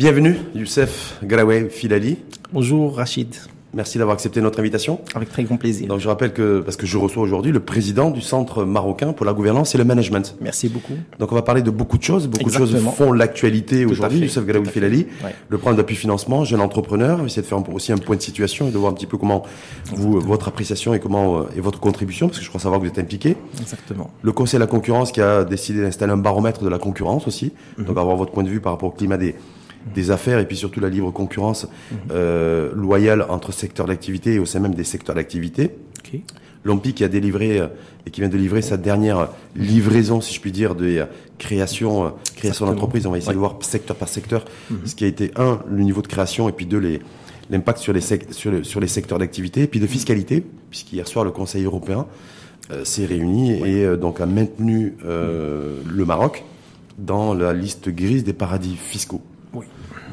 Bienvenue, Youssef Garaoué Filali. Bonjour Rachid. Merci d'avoir accepté notre invitation. Avec très grand plaisir. Donc je rappelle que, parce que je reçois aujourd'hui le président du Centre marocain pour la gouvernance et le management. Merci beaucoup. Donc on va parler de beaucoup de choses. Beaucoup de choses font l'actualité aujourd'hui. Youssef Galaoui Filali, le programme d'appui financement, jeune entrepreneur. On va essayer de faire aussi un point de situation et de voir un petit peu comment vous, votre appréciation et comment, euh, et votre contribution, parce que je crois savoir que vous êtes impliqué. Exactement. Le Conseil de la concurrence qui a décidé d'installer un baromètre de la concurrence aussi. Mhm. Donc avoir votre point de vue par rapport au climat des, des affaires et puis surtout la libre concurrence euh, loyale entre secteurs d'activité et au sein même des secteurs d'activité. Okay. L'OMPI qui a délivré euh, et qui vient de livrer sa dernière livraison, si je puis dire, de euh, création, euh, création d'entreprise. On va essayer de voir secteur par secteur mhm. ce qui a été un le niveau de création et puis deux les l'impact sur les sur, sur les secteurs d'activité et puis de fiscalité puisqu'hier soir le Conseil européen s'est réuni et donc a maintenu le Maroc dans la liste grise des paradis fiscaux.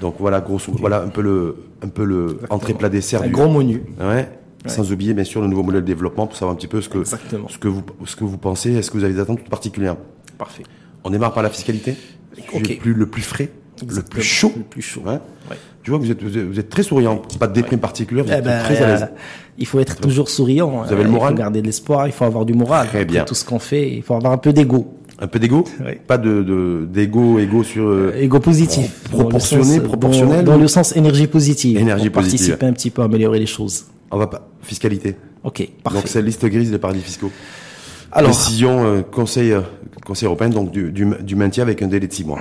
Donc voilà, grosso, voilà un peu le, un peu le entrée plat dessert. Un gros menu. Ouais. Sans oublier bien sûr le nouveau modèle de développement pour savoir un petit peu ce que, ce que vous, ce que vous pensez. Est-ce que vous avez des attentes particulières? Parfait. On démarre par la fiscalité. Le plus, le plus frais, le plus chaud. Le plus chaud. Ouais. Tu vois que vous êtes, vous êtes très souriant. Pas de déprime particulière. Vous eh êtes ben, très à l'aise. Euh, il faut être toujours souriant. Vous avez le moral. Il faut garder de l'espoir. Il faut avoir du moral. Très bien. Tout ce qu'on fait, il faut avoir un peu d'ego. Un peu d'ego Pas de d'ego, ego sur euh, ego positif, proportionné, proportionnel. Dans, le sens énergie positive. Énergie pour positive. Participer un petit peu à améliorer les choses. On va pas fiscalité. Ok, parfait. Donc c'est la liste grise des paradis fiscaux. Alors, décision euh, Conseil euh, Conseil européen donc du, du, du, maintien avec un délai de six mois.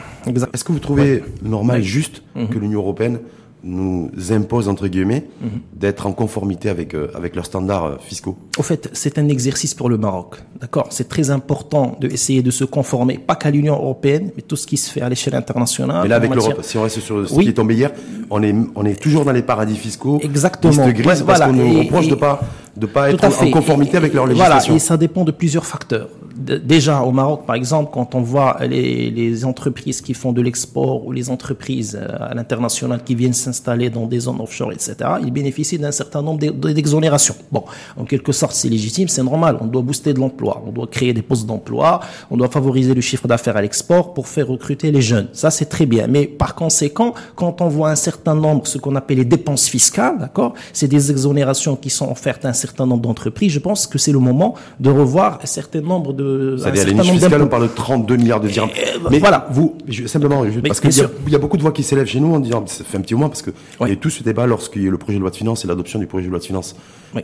Est-ce que vous trouvez normal, juste mhm. que l'Union européenne nous impose entre guillemets mhm. d'être en conformité avec euh, avec leurs standards euh, fiscaux. Au fait, c'est un exercice pour le Maroc. D'accord, c'est très important de essayer de se conformer pas qu'à l'Union européenne, mais tout ce qui se fait à l'échelle internationale. Mais là avec l'Europe, si on reste sur ce qui est tombé hier, on est on est toujours dans les paradis fiscaux. Exactement. Grise parce qu'on nous reproche de pas de pas être en conformité avec leur législation. Voilà, et ça dépend de plusieurs facteurs. Déjà au Maroc, par exemple, quand on voit les, les entreprises qui font de l'export ou les entreprises euh, à l'international qui viennent s'installer dans des zones offshore, etc., ils bénéficient d'un certain nombre d'exonérations. Bon, en quelque sorte, c'est légitime, c'est normal. On doit booster de l'emploi, on doit créer des postes d'emploi, on doit favoriser le chiffre d'affaires à l'export pour faire recruter les jeunes. Ça, c'est très bien. Mais par conséquent, quand on voit un certain nombre, ce qu'on appelle les dépenses fiscales, d'accord, c'est des exonérations qui sont offertes à un certain nombre d'entreprises. Je pense que c'est le moment de revoir un certain nombre de c'est-à-dire les fiscales, on parle de 32 milliards de dirhams. mais voilà, vous, simplement, parce qu'il y, a beaucoup de voix qui s'élèvent chez nous en disant, ça fait un petit moment, parce que il y a tout ce débat lorsqu'il y a le projet de loi de finances et l'adoption du projet de loi de finances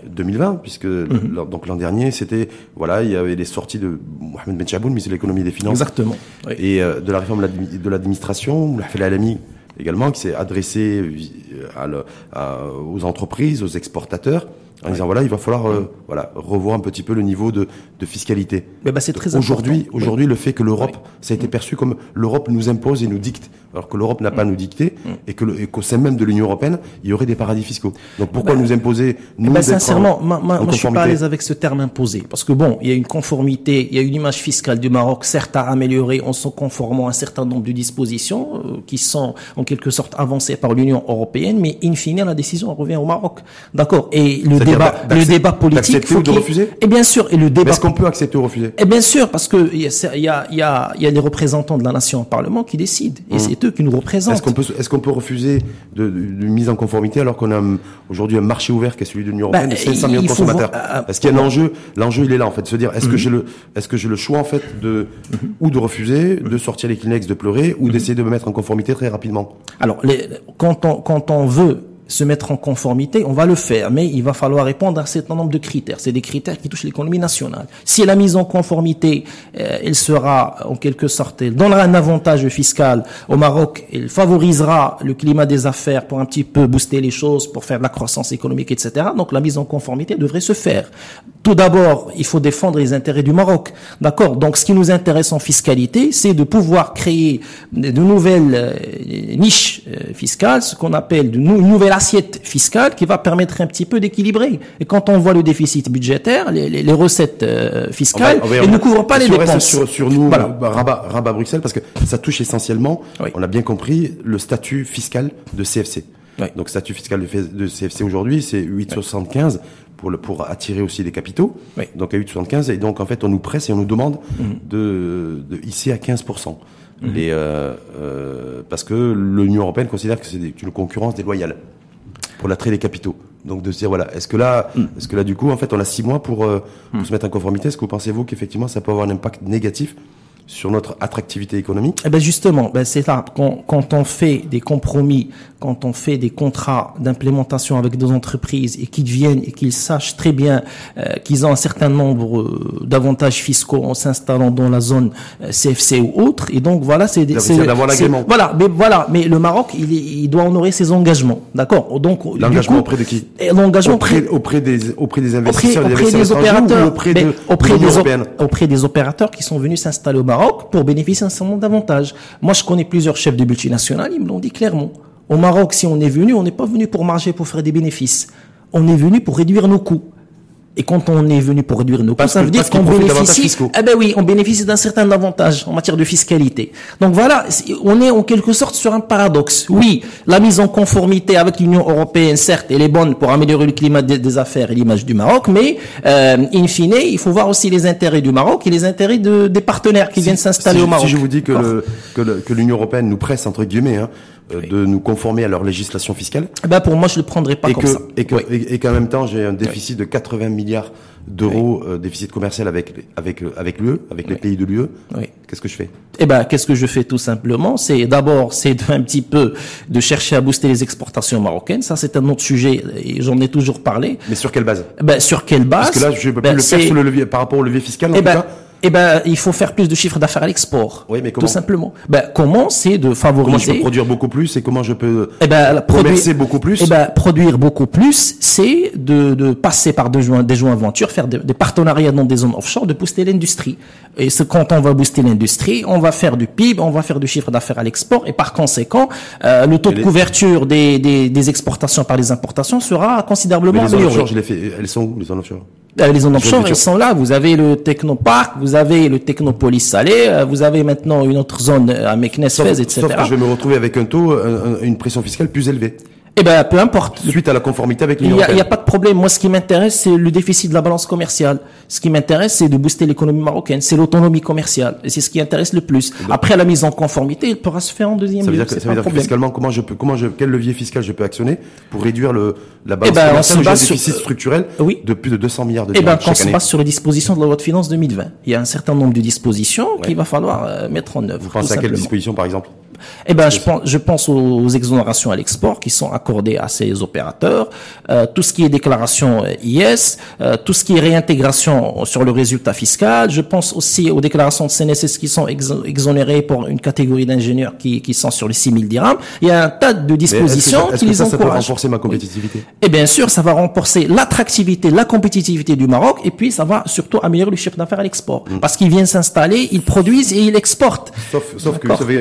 2020, puisque mhm. donc l'an dernier, c'était, voilà, il y avait les sorties de Mohamed Ben Chaboun, ministre de l'économie et des finances. Exactement. Et euh, de la réforme de l'administration, la l'AMI également, qui s'est adressé euh, aux entreprises, aux exportateurs en disant voilà, il va falloir euh, voilà revoir un petit peu le niveau de, de fiscalité. Mais bah, c'est très aujourd'hui. Aujourd'hui, le fait que l'Europe, ça a été perçu comme l'Europe nous impose et nous dicte, alors que l'Europe n'a pas nous dicté mm. et que qu'au sein même de l'Union européenne, il y aurait des paradis fiscaux. Donc pourquoi bah, nous imposer nous bah, sincèrement, moi, moi, je suis pas à l'aise avec ce terme imposé parce que bon, il y a une conformité, il y a une image fiscale du Maroc, certes à améliorer en se conformant à un certain nombre de dispositions euh, qui sont en quelque sorte avancées par l'Union européenne, mais in fine, la décision revient au Maroc. D'accord. Et le débat, le débat politique, faut ou de refuser. Et bien sûr, et le débat. Est-ce qu'on peut accepter ou refuser Et bien sûr, parce que il y a, y a, y a, y a les représentants de la nation au Parlement qui décident, et mmh. c'est eux qui nous représentent. Est-ce qu'on peut, est-ce qu'on peut refuser de, de, mise en conformité alors qu'on a aujourd'hui un marché ouvert qui est celui de l'Union européenne de 500 millions de consommateurs Est-ce qu'il y a un enjeu L'enjeu, il est là en fait, se dire, est-ce que mmh. j'ai le, est-ce que j'ai le choix en fait de mmh. ou de refuser, de sortir les Kleenex, de pleurer, ou d'essayer de me mettre en conformité très rapidement Alors, les, quand on quand on veut se mettre en conformité, on va le faire, mais il va falloir répondre à un certain nombre de critères. C'est des critères qui touchent l'économie nationale. Si la mise en conformité, euh, elle sera en quelque sorte, elle donnera un avantage fiscal au Maroc, elle favorisera le climat des affaires pour un petit peu booster les choses, pour faire de la croissance économique, etc. Donc la mise en conformité devrait se faire. Tout d'abord, il faut défendre les intérêts du Maroc. D'accord? Donc ce qui nous intéresse en fiscalité, c'est de pouvoir créer de nouvelles euh, niches euh, fiscales, ce qu'on appelle de nouvelles assiette fiscale qui va permettre un petit peu d'équilibrer. Et quand on voit le déficit budgétaire, les, les, les recettes euh, fiscales, elles ne couvrent pas les dépenses. Sur, sur nous, voilà. Euh, rabat, rabat Bruxelles, parce que ça touche essentiellement, on a bien compris, le statut fiscal de CFC. Oui. Donc statut fiscal de, CFC aujourd'hui, c'est 8,75 pour, le, pour attirer aussi des capitaux. Donc à 8,75 et donc en fait on nous presse et on nous demande mmh. de, de hisser à 15%. Mhm. Les, euh, euh, parce que l'Union européenne considère que c'est une concurrence déloyale pour l'attrait des capitaux. Donc de se dire voilà, est-ce que là, mm. est-ce que là du coup en fait on a six mois pour, euh, pour mm. se mettre en conformité? Est-ce que vous pensez-vous qu'effectivement ça peut avoir un impact négatif sur notre attractivité économique Eh ben justement, ben c'est ça. Quand, quand on fait des compromis, quand on fait des contrats d'implémentation avec des entreprises et qu'ils viennent et qu'ils sachent très bien euh, qu'ils ont un certain nombre euh, d'avantages fiscaux en s'installant dans la zone euh, CFC ou autre, et donc voilà, c'est voilà, mais voilà, mais le Maroc, il, il doit honorer ses engagements, d'accord? Donc l'engagement auprès de qui? L'engagement auprès, auprès des auprès des investisseurs, auprès, des, opérateurs, auprès, de, auprès des, auprès des opérateurs qui sont venus s'installer au Maroc pour bénéficier d'un certain nombre d'avantages. Moi, je connais plusieurs chefs de multinationales, ils me l'ont dit clairement. Au Maroc, si on est venu, on n'est pas venu pour marger, pour faire des bénéfices. On est venu pour réduire nos coûts. Et quand on est venu pour réduire nos coûts, ça veut dire qu'on bénéficie. Eh ben oui, on bénéficie d'un certain avantage en matière de fiscalité. Donc voilà, on est en quelque sorte sur un paradoxe. Oui, la mise en conformité avec l'Union européenne, certes, elle est bonne pour améliorer le climat des, affaires et l'image du Maroc, mais euh, in fine, il faut voir aussi les intérêts du Maroc et les intérêts de, des partenaires qui viennent s'installer au Maroc. Si je vous dis que, que l'Union européenne nous presse entre guillemets. Hein, euh, de nous conformer à leur législation fiscale. Ben pour moi, je le prendrais pas comme ça. Et que, et, qu'en même temps, j'ai un déficit de 80 milliards d'euros euh, déficit commercial avec avec avec l'UE, avec les pays de l'UE. Oui. Qu'est-ce que je fais? Eh ben, qu'est-ce que je fais tout simplement? C'est d'abord, c'est un petit peu de chercher à booster les exportations marocaines. Ça, c'est un autre sujet et j'en ai toujours parlé. Mais sur quelle base? Ben sur quelle base Parce que là, je peux plus ben, le faire sur le levier par rapport au levier fiscal. En eh ben, eh ben, il faut faire plus de chiffres d'affaires à l'export. Oui, mais comment Tout simplement. Ben, comment C'est de favoriser. Comment je peux produire beaucoup plus et comment je peux eh ben, produire beaucoup plus Eh ben, produire beaucoup plus, c'est de, de passer par des joints, des joints aventures, faire des partenariats dans des zones offshore, de booster l'industrie. Et ce, quand on va booster l'industrie, on va faire du PIB, on va faire du chiffre d'affaires à l'export, et par conséquent, euh, le taux de couverture des, des, des, exportations par les importations sera considérablement mais les zones offshore, je fait, elles sont où les zones offshore? Les zones offshore, elles sont là. Vous avez le Technopark, vous avez le Technopolis Salé, euh, vous avez maintenant une autre zone à Meknes, etc. Sauf que je vais me retrouver avec un taux, une pression fiscale plus élevée. Eh ben, peu importe. Suite à la conformité avec l'Union Il n'y a, pas de problème. Moi, ce qui m'intéresse, c'est le déficit de la balance commerciale. Ce qui m'intéresse, c'est de booster l'économie marocaine. C'est l'autonomie commerciale. Et c'est ce qui intéresse le plus. Après la mise en conformité, il pourra se faire en deuxième ça lieu. Veut dire, ça veut dire fiscalement, comment je peux, comment je, quel levier fiscal je peux actionner pour réduire le, la balance eh ben, commerciale, le déficit structurel oui. de plus de 200 milliards de dollars. Eh ben, quand on se passe sur les dispositions de la loi de finances 2020, il y a un certain nombre de dispositions qu'il va falloir euh, mettre en œuvre. Vous pensez à quelles dispositions, par exemple? Eh ben, je pense, je pense aux, exonérations à l'export qui sont accordées à ces opérateurs, euh, tout ce qui est déclaration euh, IS, euh, tout ce qui est réintégration sur le résultat fiscal. Je pense aussi aux déclarations de CNSS qui sont exonérées pour une catégorie d'ingénieurs qui, qui sont sur les 6 000 dirhams. Il y a un tas de dispositions qui les ça, encouragent. Ça peut renforcer ma compétitivité. Et eh bien sûr, ça va renforcer l'attractivité, la compétitivité du Maroc, et puis ça va surtout améliorer le chiffre d'affaires à l'export, mm. parce qu'ils viennent s'installer, ils produisent et ils exportent. Sauf, sauf que vous savez,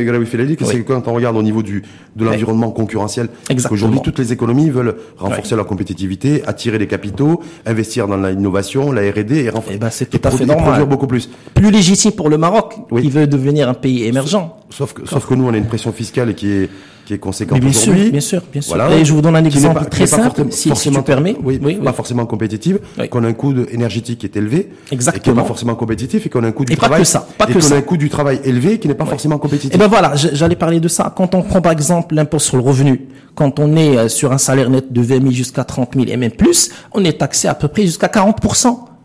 c'est que quand on regarde au niveau du de l'environnement concurrentiel, qu'aujourd'hui toutes les économies veulent renforcer leur compétitivité, attirer les capitaux, investir dans l'innovation, la R&D et renforcer. Eh ben, c'est tout à fait normal. beaucoup plus. Plus légitime pour le Maroc, qui veut devenir un pays émergent. Sauf que, sauf que nous, on a une pression fiscale qui est qui est conséquente bien sûr, bien sûr, bien sûr. Et je vous donne un exemple très simple, si, si, tu permets. Oui, oui, pas forcément compétitive, qu'on a un coût énergétique qui est élevé, Exactement. et qui n'est pas forcément compétitif, et qu'on a un coût du et travail, pas que ça, pas et qu'on a un coût du travail élevé qui n'est pas forcément compétitif. Et ben voilà, j'allais parler de ça. Quand on prend par exemple l'impôt sur le revenu, quand on est euh, sur un salaire net de 20 000 jusqu'à 30 000 et même plus, on est taxé à peu près jusqu'à 40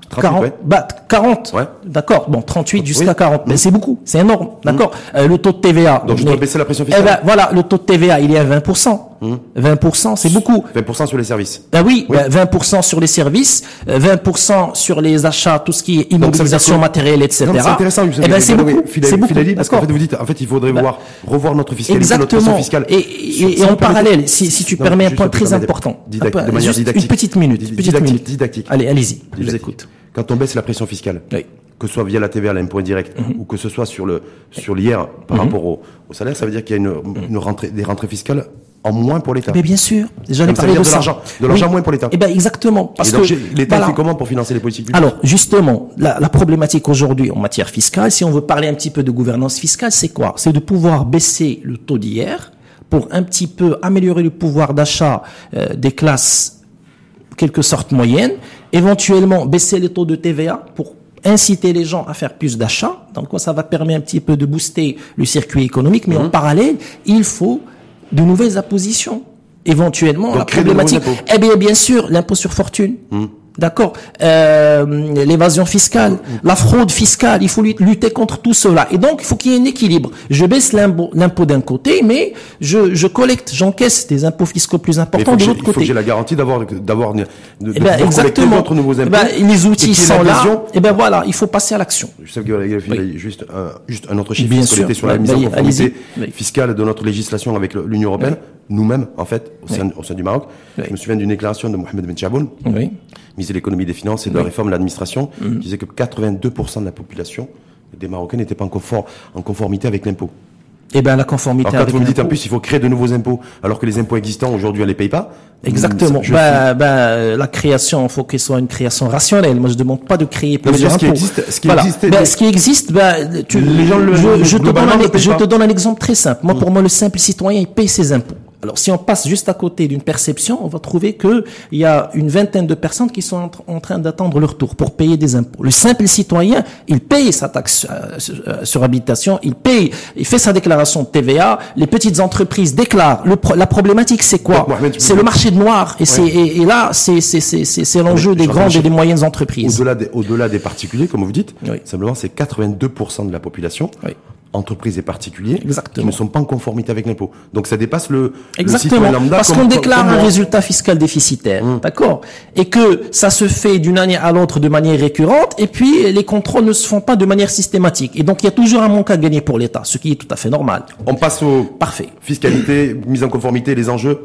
40, bah, 40. Ouais. D'accord. Bon, 38 jusqu'à 40. Mais c'est beaucoup. C'est énorme. D'accord. Mmh. Euh, le taux de TVA. Donc, je dois baisser la pression fiscale. Eh ben, voilà, le taux de TVA, il est à 20%. 20%, mmh. c'est beaucoup. 20% sur les services. Ben oui, oui. 20% sur les services, 20% euh, sur les achats, tout ce qui est immobilisation matérielle, etc. C'est intéressant. Eh ben, c'est beaucoup. C'est beaucoup. parce qu'en fait, vous dites, en fait, il faudrait ben, voir, revoir notre fiscalité, exactement. notre fiscale. Et, et, en parallèle, si, si tu permets un point très important. de manière didactique. Une petite minute. Petite minute. Didactique. Allez, allez-y. Je vous écoute. Quand on baisse la pression fiscale, que ce soit via la TVA, l'impôt indirect, mhm. ou que ce soit sur le sur l'IR par mhm. rapport au, au, salaire, ça veut dire qu'il y a une, mhm. une rentrée, des rentrées fiscales en moins pour l'État. Mais bien sûr, j'en ai parlé de, de l'argent, de l'argent moins pour l'État. Eh ben exactement, parce que l'État fait comment pour financer les politiques publiques? Alors justement, la, la problématique aujourd'hui en matière fiscale, si on veut parler un petit peu de gouvernance fiscale, c'est quoi? C'est de pouvoir baisser le taux d'IR pour un petit peu améliorer le pouvoir d'achat euh, des classes quelque sorte moyennes éventuellement baisser les taux de TVA pour inciter les gens à faire plus d'achats. Donc ça va permettre un petit peu de booster le circuit économique, mais en parallèle, il faut de nouvelles impositions. Éventuellement, Donc, la problématique. Eh bien, bien sûr, l'impôt sur fortune. D'accord. Euh, L'évasion fiscale, la fraude fiscale, il faut lut- lutter contre tout cela. Et donc, il faut qu'il y ait un équilibre. Je baisse l'impôt d'un côté, mais je, je collecte, j'encaisse des impôts fiscaux plus importants de l'autre il faut que côté. j'ai la garantie d'avoir d'avoir de, de Eh ben, exactement. d'autres nouveaux Eh impôts. ben, les outils sont là. Et ben voilà, il faut passer à l'action. Je sais que a juste un, juste un autre chiffre Bien sur la mise en conformité. Oui. fiscale de notre législation avec l'Union européenne. Nous-mêmes, en fait, au sein, au sein du Maroc, Oui. je me souviens d'une déclaration de Mohamed Ben Chaboun, L'économie des finances et de la réforme de l'administration, qui disait que 82% de la population des Marocains n'étaient pas en, confort- en conformité avec l'impôt. Eh ben la conformité Alors quand avec vous me dites en plus il faut créer de nouveaux impôts alors que les impôts existants aujourd'hui on les paye pas. Exactement. je- Bah, bah, la création, il faut qu'elle soit une création rationnelle. Moi, je demande pas de créer plusieurs ce qui impôts. existe- ce qui Voilà. existe- Bah, ce qui existe, tu, Les gens le- je, je te donne un, je te donne un exemple très simple. Moi, pour moi, le simple citoyen, il paye ses impôts. Alors, si on passe juste à côté d'une perception, on va trouver que il y a une vingtaine de personnes qui sont en, tr- en train d'attendre leur tour pour payer des impôts. Le simple citoyen, il paye sa taxe euh, sur- euh, sur habitation, il paye, il fait sa déclaration de TVA. Les petites entreprises déclarent. Le pro- la problématique, c'est quoi? C'est le marché de noir. Et, et, et là, c'est, l'enjeu des grandes et des moyennes entreprises. Au-delà des, au-delà des particuliers, comme vous dites, Oui. simplement c'est 82% de la population, Oui. Entreprises et particuliers, Exactement. qui ne sont pas en conformité avec l'impôt. Donc ça dépasse le, le Exactement. citoyen lambda. Parce qu'on déclare un résultat fiscal déficitaire. D'accord? Et que ça se fait d'une année à l'autre de manière récurrente, et puis les contrôles ne se font pas de manière systématique. Et donc il y a toujours un manque à gagner pour l'État, ce qui est tout à fait normal. On passe au Parfait. fiscalité, mise en conformité, les enjeux.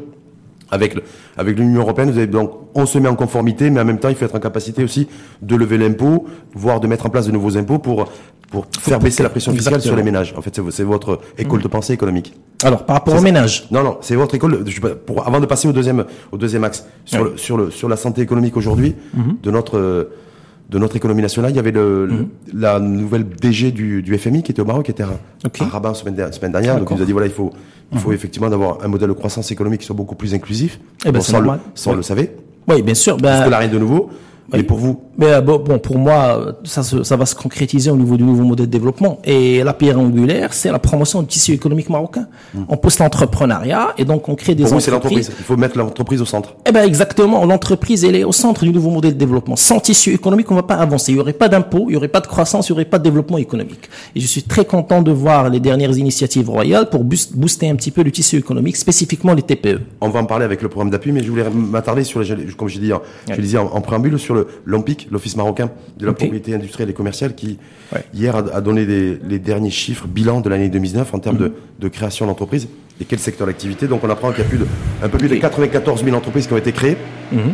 Avec le, avec l'Union européenne, vous avez donc, on se met en conformité, mais en même temps, il faut être en capacité aussi de lever l'impôt, voire de mettre en place de nouveaux impôts pour, pour faire baisser la pression fiscale Exactement. sur les ménages. En fait, c'est, c'est votre école de pensée économique. Alors, par rapport C'est au ça. ménage. Non, non, c'est votre école. je pour, avant de passer au deuxième, au deuxième axe, sur, Oui. le, sur, le, sur la santé économique aujourd'hui de notre euh, de notre économie nationale, il y avait le, le- la nouvelle DG du, du FMI qui était au Maroc, qui était à, Ok. à Rabat semaine, semaine dernière. Donc il nous a dit voilà, il faut il faut effectivement d'avoir un modèle de croissance économique qui soit beaucoup plus inclusif. Eh ben, Bon, ça, le- ça, on Oui. le savait. Oui, bien sûr. Ben, Parce que là, rien de nouveau. Oui. Mais pour vous, Mais euh, bon, pour moi, ça, va se concrétiser au niveau du nouveau modèle de développement. Et la pierre angulaire, c'est la promotion du tissu économique marocain. On pousse l'entrepreneuriat et donc on crée des pour vous, c'est entreprises. l'entreprise. Il faut mettre l'entreprise au centre. Eh ben exactement, l'entreprise elle est au centre du nouveau modèle de développement. Sans tissu économique, on va pas avancer. Il y aurait pas d'impôts, il y aurait pas de croissance, il y aurait pas de développement économique. Et je suis très content de voir les dernières initiatives royales pour boost- booster un petit peu le tissu économique, spécifiquement les. TPE. On va en parler avec le programme d'appui, mais je voulais m'attarder sur, les, comme je dis, je le disais en, en préambule, sur le l'OMPIC, l'Office marocain de la propriété industrielle et commerciale, qui Ouais. hier a, donné les, les derniers chiffres bilan de l'année 2019 en termes Mhm. de, de création d'entreprises et quel secteur d'activité. Donc on apprend qu'il y a plus de, un peu plus de Ok. 94 000 entreprises qui ont été créées, Mhm.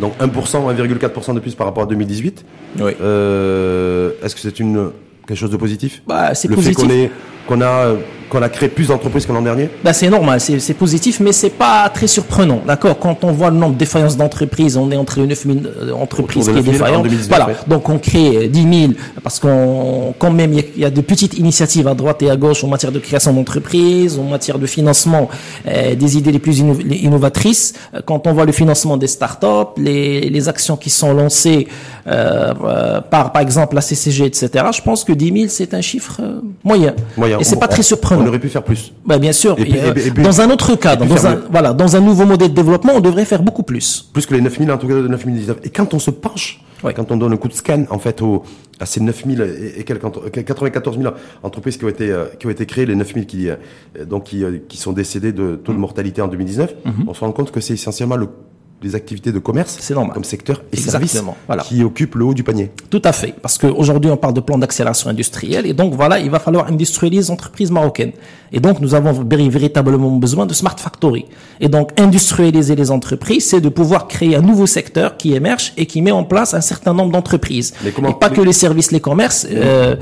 donc 1%, 1,4% de plus par rapport à 2018. Oui. Euh, Est-ce que c'est une quelque chose de positif? Bah, c'est Le positif. fait qu'on ait qu'on a qu'on a créé plus d'entreprises que l'an dernier? Bah, c'est normal, c'est positif, mais c'est pas très surprenant, d'accord? Quand on voit le nombre de défaillances d'entreprises, on est entre les 9000 euh, entreprises qui est 9 000 en défaillante. 2019, Voilà, donc on crée euh, 10 000, parce qu'on quand même, il y a- il y, a de petites initiatives à droite et à gauche en matière de création d'entreprises, en matière de financement euh, des idées les plus inno- les innovatrices. Euh, Quand on voit le financement des startups, les, les actions qui sont lancées euh, euh, par, par exemple, la CCG, etc., je pense que 10 000, c'est un chiffre euh, moyen. Moyen. Et c'est On- pas très on- On aurait pu faire plus. Bah, bien sûr. Et puis- Et, euh, et puis- et puis- dans un autre cadre, dans un, voilà, dans un nouveau modèle de développement, on devrait faire beaucoup plus. plus que les 9000 en tout cas de 9019. Et quand on se penche, quand on donne un coup de scan en fait au, à ces 9000 et, et quelques entre- 94 000 entreprises qui ont été euh, qui ont été créées, les 9000 qui euh, donc qui, qui sont décédées de taux Mmh. de mortalité en 2019, on se rend compte que c'est essentiellement le les activités de commerce C'est normal. comme secteur et Exactement, services voilà. qui occupent le haut du panier. Tout à fait. Parce qu'aujourd'hui, on parle de plan d'accélération industrielle. Et donc, voilà, il va falloir industrialiser les entreprises marocaines. Et donc, nous avons véri- véritablement besoin de Smart Factory. Et donc, industrialiser les entreprises, c'est de pouvoir créer un nouveau secteur qui émerge et qui met en place un certain nombre d'entreprises. Mais comment- et pas que les services, les commerces. Euh,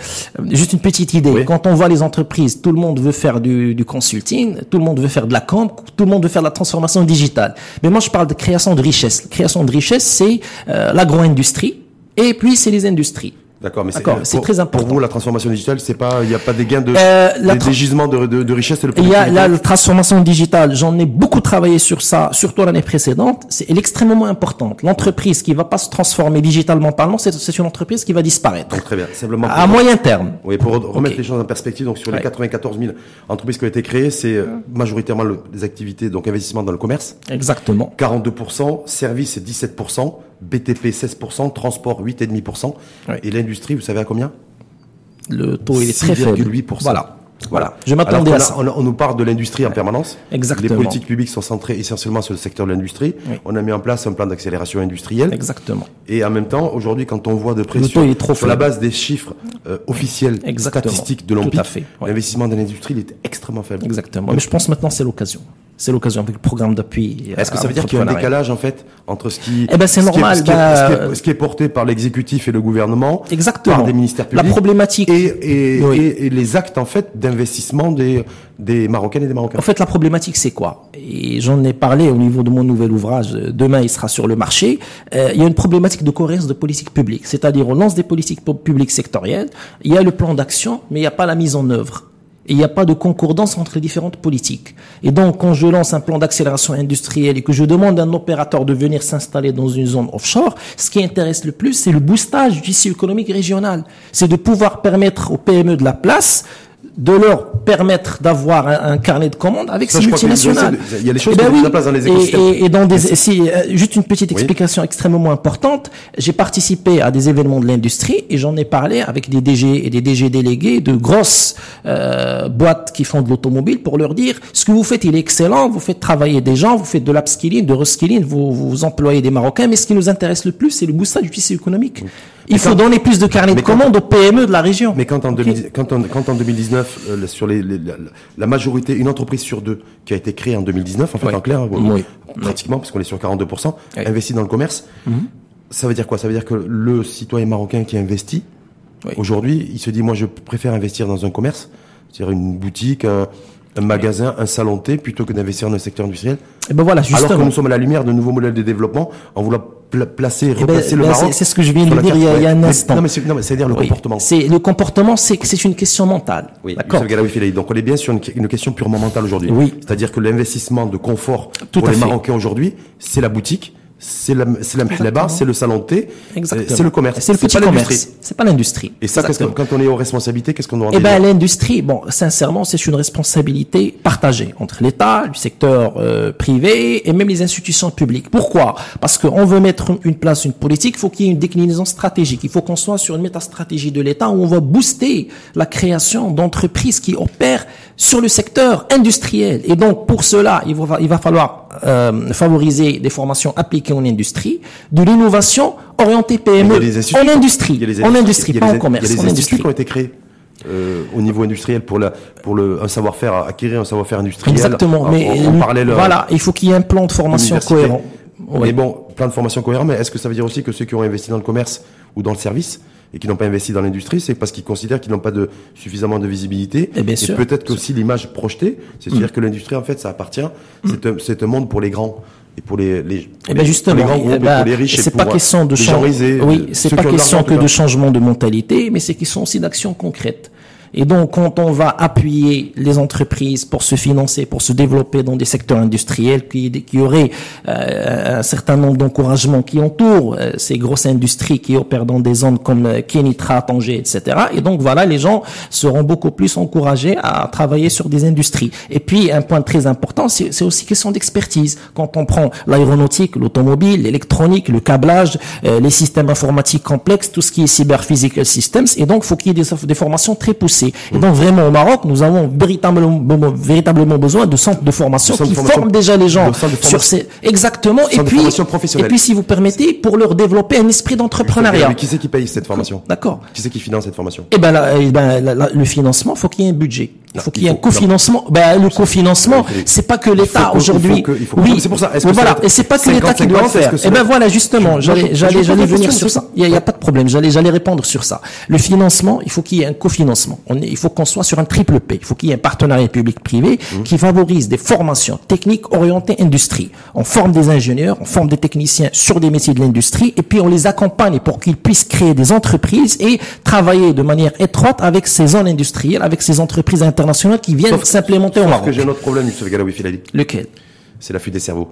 juste une petite idée. Oui. Quand on voit les entreprises, tout le monde veut faire du, du consulting, tout le monde veut faire de la com, tout le monde veut faire de la transformation digitale. Mais moi, je parle de création de richesse. La création de richesse, c'est euh, l'agro-industrie et puis c'est les industries. D'accord, mais c'est très important. Pour vous, la transformation digitale, c'est pas, il n'y a pas des gains de, Euh, des, gisements de, de, de richesse et de Il y a la transformation digitale, j'en ai beaucoup travaillé sur ça, surtout l'année précédente, c'est extrêmement importante. L'entreprise qui va pas se transformer digitalement parlant, c'est c'est une entreprise qui va disparaître. Donc très bien, simplement. À moyen terme. Oui, pour re- remettre les choses en perspective, donc sur les Ouais. 94 000 entreprises qui ont été créées, c'est euh, majoritairement le- les activités, donc investissement dans le commerce, Exactement. 42%, services 17%, BTP 16%, transport 8,5%, Ouais. et l'industrie, vous savez à combien? Le taux il est très faible. 6,8%. Voilà. Voilà. Je m'attendais à ça. On, nous parle de l'industrie en permanence. Exactement. Les politiques publiques sont centrées essentiellement sur le secteur de l'industrie. Oui. On a mis en place un plan d'accélération industrielle. Exactement. Et en même temps, aujourd'hui, quand on voit de près Le sur, taux est trop sur la base des chiffres euh, officiels, Exactement. statistiques de l'OMPIC, ouais. l'investissement dans l'industrie il est extrêmement faible. Exactement. Mais je pense maintenant c'est l'occasion. C'est l'occasion avec le programme d'appui. Est-ce que ça veut dire qu'il y a un décalage en fait entre ce qui, Eh ben, c'est ce qui est- normal, ce qui est, bah, ce qui est- ce qui est porté par l'exécutif et le gouvernement, Exactement. par des ministères La publics, problématique. et, et, Oui. et, et les actes en fait d'investissement des des Marocaines et des Marocains. En fait, la problématique, c'est quoi? Et j'en ai parlé au niveau de mon nouvel ouvrage. euh, Demain, il sera sur le marché. Euh, il y a une problématique de cohérence de politique publique. C'est-à-dire, on lance des politiques pu- publiques sectorielles. Il y a le plan d'action, mais il n'y a pas la mise en œuvre. Il n'y a pas de concordance entre les différentes politiques. Et donc, quand je lance un plan d'accélération industrielle et que je demande à un opérateur de venir s'installer dans une zone offshore, ce qui intéresse le plus, c'est le boostage du tissu économique régional. C'est de pouvoir permettre aux PME de la place de leur permettre d'avoir un, un carnet de commandes avec Ça, ces multinationales. il y a des choses Eh qui ben en place dans les écosystèmes. Et, et dans des, si, euh, juste une petite Oui. explication extrêmement importante. J'ai participé à des événements de l'industrie et j'en ai parlé avec des DG et des DG délégués de grosses euh, boîtes qui font de l'automobile pour leur dire ce que vous faites il est excellent, vous faites travailler des gens, vous faites de l'upskilling, de reskilling, vous, vous employez des Marocains, mais ce qui nous intéresse le plus c'est le boostage du tissu économique. Il faut quand- donner plus de carnets de commandes aux PME de la région. Mais quand en, Ok. 2000 quand en, quand en 2019, euh, sur les, les- la, la majorité, une entreprise sur deux qui a été créée en 2019, en fait, Oui. en clair, euh, Oui. pratiquement, parce qu'on est sur 42%, Oui. Mhm. investit dans le commerce, ça veut dire quoi? Ça veut dire que le citoyen marocain qui investit, aujourd'hui, il se dit, moi, je préfère investir dans un commerce, c'est-à-dire une boutique, un, un magasin, un salon de thé, plutôt que d'investir dans le secteur industriel. Et ben voilà, Alors que justement. nous sommes à la lumière de nouveaux modèles de développement, en voulant pla- placer, Eh ben, replacer le ben, Maroc. c'est- ce que je viens de dire il y a- il y a un instant. Non, mais c'est-à-dire le Oui. comportement. C'est le comportement, c'est que c'est une question mentale. Oui, D'accord. Donc on est bien sur une, une question purement mentale aujourd'hui. Oui. C'est-à-dire que l'investissement de confort Tout pour les fait. Marocains aujourd'hui, c'est la boutique, c'est la, c'est la c'est le salon de thé, Exactement. c'est le commerce. C'est le petit commerce. C'est pas l'industrie. Et ça, que- quand on est aux responsabilités, qu'est-ce qu'on doit en Eh ben l'industrie, bon, sincèrement, c'est une responsabilité partagée entre l'État, le secteur euh, privé et même les institutions publiques. Pourquoi? Parce qu'on veut mettre une- une place, une politique, il faut qu'il y ait une déclinaison stratégique. Il faut qu'on soit sur une métastratégie de l'État où on va booster la création d'entreprises qui opèrent sur le secteur industriel. Et donc pour cela, il va, il va falloir euh, favoriser des formations appliquées en industrie, de l'innovation orientée PME en industrie, en industrie, pas en commerce, Il y a des instituts qui ont été créés euh, au niveau industriel pour la pour le un savoir-faire acquérir un savoir-faire industriel. Exactement, En- mais en, en parallèle. voilà, il faut qu'il y ait un plan de formation cohérent. Mais bon, plein de formations cohérentes, mais est-ce que ça veut dire aussi que ceux qui ont investi dans le commerce ou dans le service et qui n'ont pas investi dans l'industrie, c'est parce qu'ils considèrent qu'ils n'ont pas de suffisamment de visibilité Eh bien sûr. peut-être qu'aussi l'image projetée, c'est-à-dire que l'industrie en fait ça appartient, c'est un, c'est un monde pour les grands et pour les les, Eh ben les- justement, pour les grands eh groupes ben, et pour les riches et c'est pour pas question de les gens changement. risés, Oui, euh, c'est pas question que de changement de mentalité, mais c'est question aussi d'actions concrètes. Et donc, quand on va appuyer les entreprises pour se financer, pour se développer dans des secteurs industriels qui, qui auraient euh, un certain nombre d'encouragements qui entourent euh, ces grosses industries qui opèrent dans des zones comme euh, Kenitra, Tanger, etc. Et donc, voilà, les gens seront beaucoup plus encouragés à travailler sur des industries. Et puis, un point très important, c'est aussi question d'expertise. Quand on prend l'aéronautique, l'automobile, l'électronique, le câblage, euh, les systèmes informatiques complexes, tout ce qui est cyber physical systems, et donc, faut qu'il y ait des, des formations très poussées. Et donc, vraiment, au Maroc, nous avons véritablement, véritablement besoin de centres de formation qui de formation- forment déjà les gens sur ces, exactement, et puis, et si vous permettez, pour leur développer un esprit d'entrepreneuriat. Mais qui c'est qui paye cette formation? D'accord. Qui c'est qui finance cette formation? Eh ben, eh ben, le financement, faut qu'il y ait un budget. Il faut qu'il y ait un cofinancement. Ben, le cofinancement, c'est pas que l'État aujourd'hui. Oui, c'est pour ça. Que voilà, et c'est pas que l'État qui doit le faire. Et eh ben voilà, justement, j'allais, j'allais, j'allais venir sur ça. Il y, a, pas de problème. J'allais, j'allais répondre sur ça. Le financement, il faut qu'il y ait un cofinancement. On il faut qu'on soit sur un triple P. Il faut qu'il y ait un partenariat public-privé mmh. qui favorise des formations techniques orientées industrie. On forme des ingénieurs, on forme des techniciens sur des métiers de l'industrie, et puis on les accompagne pour qu'ils puissent créer des entreprises et travailler de manière étroite avec ces zones industrielles, avec ces entreprises internationales qui viennent s'implémenter au Maroc. que j'ai un autre problème, M. Galawi Filali. Lequel? C'est la fuite des cerveaux.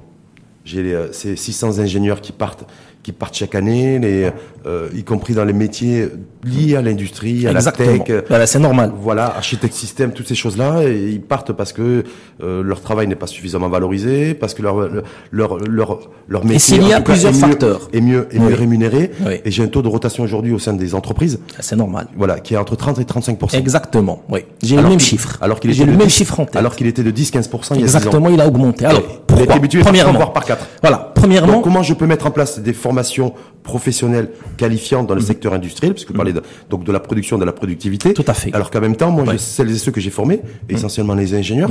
J'ai euh, ces 600 ingénieurs qui partent qui partent chaque année, les, euh, y compris dans les métiers liés à l'industrie, à la tech. Voilà, c'est normal. Voilà, architecte système, toutes ces choses-là, et ils partent parce que euh, leur travail n'est pas suffisamment valorisé, parce que leur leur leur leur métier y a plusieurs facteurs est mieux est mieux rémunéré. Et j'ai un taux de rotation aujourd'hui au sein des entreprises. Ah, c'est normal. Voilà, qui est entre 30 et 35% Exactement. Oui. J'ai le même chiffre. Alors qu'il j'ai le même chiffre en tête. Alors qu'il était de 10-15 il y a Exactement, il a augmenté. Alors, pourquoi Premièrement, par 4. Voilà. Premièrement, comment je peux mettre en place des formations professionnelles qualifiantes dans le mhm. secteur industriel, puisque vous parlez de, donc de la production, de la productivité. Tout à fait. Alors qu'en même temps, moi, celles et ceux que j'ai formés, mhm. essentiellement les ingénieurs,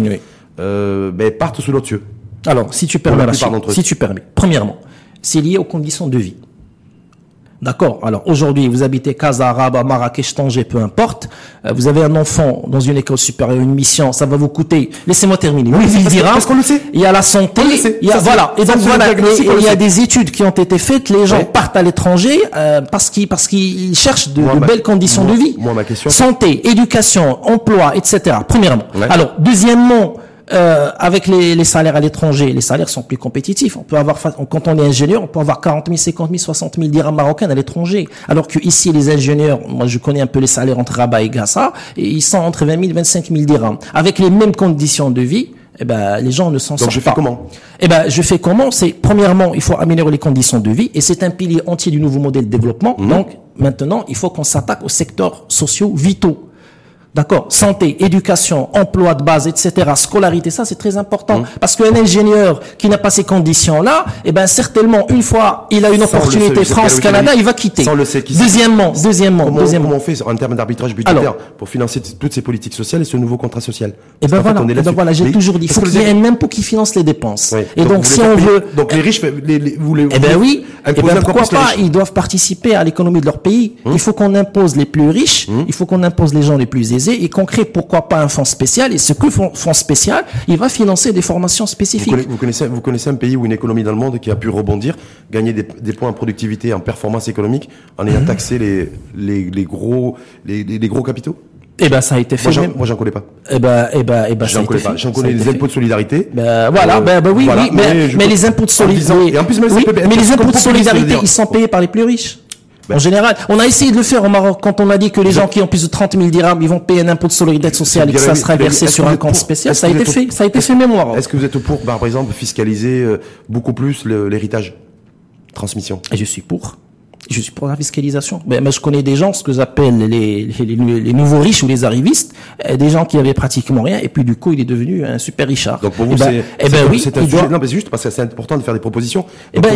euh, ben, partent sous l'autre cieux. Alors, si tu permets, si tu permets, premièrement, c'est lié aux conditions de vie. D'accord Alors aujourd'hui, vous habitez Casa, Rabat, Marrakech, Tanger, peu importe. Euh, vous avez un enfant dans une école supérieure, une mission, ça va vous coûter. Laissez-moi terminer. Oui, il dira. Parce qu'on le sait. Il y a la santé. Il y a voilà. Et donc voilà. il y a des études qui ont été faites. Les gens partent à l'étranger euh, parce qu'ils parce qu'ils cherchent de, belles conditions de vie. Moi, ma question. Santé, éducation, emploi, etc. Premièrement. Alors deuxièmement. Euh, avec les, les, salaires à l'étranger, les salaires sont plus compétitifs. On peut avoir, quand on est ingénieur, on peut avoir 40 000, 50 000, 60 000 dirhams marocains à l'étranger. Alors que ici, les ingénieurs, moi je connais un peu les salaires entre Rabat et Gassa, et ils sont entre 20 000 et 25 000 dirhams. Avec les mêmes conditions de vie, eh ben, les gens ne s'en sortent pas. Donc je fais comment? Eh ben, je fais comment? C'est premièrement, il faut améliorer les conditions de vie, et c'est un pilier entier du nouveau modèle de développement. Mmh. Donc maintenant, il faut qu'on s'attaque aux secteurs sociaux vitaux. D'accord? Santé, éducation, emploi de base, etc., scolarité, ça c'est très important. Mmh. Parce qu'un ingénieur qui n'a pas ces conditions-là, eh ben certainement, une fois il a une opportunité France-Canada, il va quitter. Sans le deuxièmement, deuxièmement, comment, deuxièmement. Comment on fait en termes d'arbitrage budgétaire pour financer toutes ces politiques sociales et ce nouveau contrat social? Eh ben voilà, eh ben voilà j'ai toujours dit, il faut qu'il y ait un impôt qui finance les dépenses. Et donc, si on veut... Donc les riches, les, les, vous les... Eh ben oui, eh ben pourquoi pas, ils doivent participer à l'économie de leur pays. Mmh. Il faut qu'on impose les plus riches, mmh. il faut qu'on impose les gens les plus aisés et qu'on crée pourquoi pas un fonds spécial Et ce que fonds, fonds spécial, il va financer des formations spécifiques. Vous connaissez, vous connaissez, un pays ou une économie dans le monde qui a pu rebondir, gagner des, points en productivité, en performance économique, en ayant mhm. taxé les, les, gros, les, gros capitaux? Eh ben ça a été fait. Moi, j'en connais pas. Eh ben, eh ben, eh ben, j'en connais pas. J'en connais les impôts de solidarité. Ben, voilà, euh, ben, ben, oui, oui, mais, les impôts de solidarité. En plus, mais les impôts de solidarité, ils sont payés par les plus riches. En général, on a essayé de le faire au Maroc quand on a dit que les gens qui ont plus de 30 000 dirhams, ils vont payer un impôt de solidarité sociale et que ça sera versé sur un compte spécial. Ça a été fait, ça a été fait mémoire. Est-ce que vous êtes pour, par exemple, fiscaliser euh, beaucoup plus l'héritage, transmission? Je suis pour je suis pour la fiscalisation. Mais, je connais des gens, ce que j'appelle les, les, nouveaux riches ou les arrivistes, euh, des gens qui avaient pratiquement rien, et puis du coup, il est devenu un super richard. Donc pour vous, eh ben, c'est eh ben, oui, c'est un sujet. Non, mais c'est juste parce que c'est important de faire des propositions. Eh ben,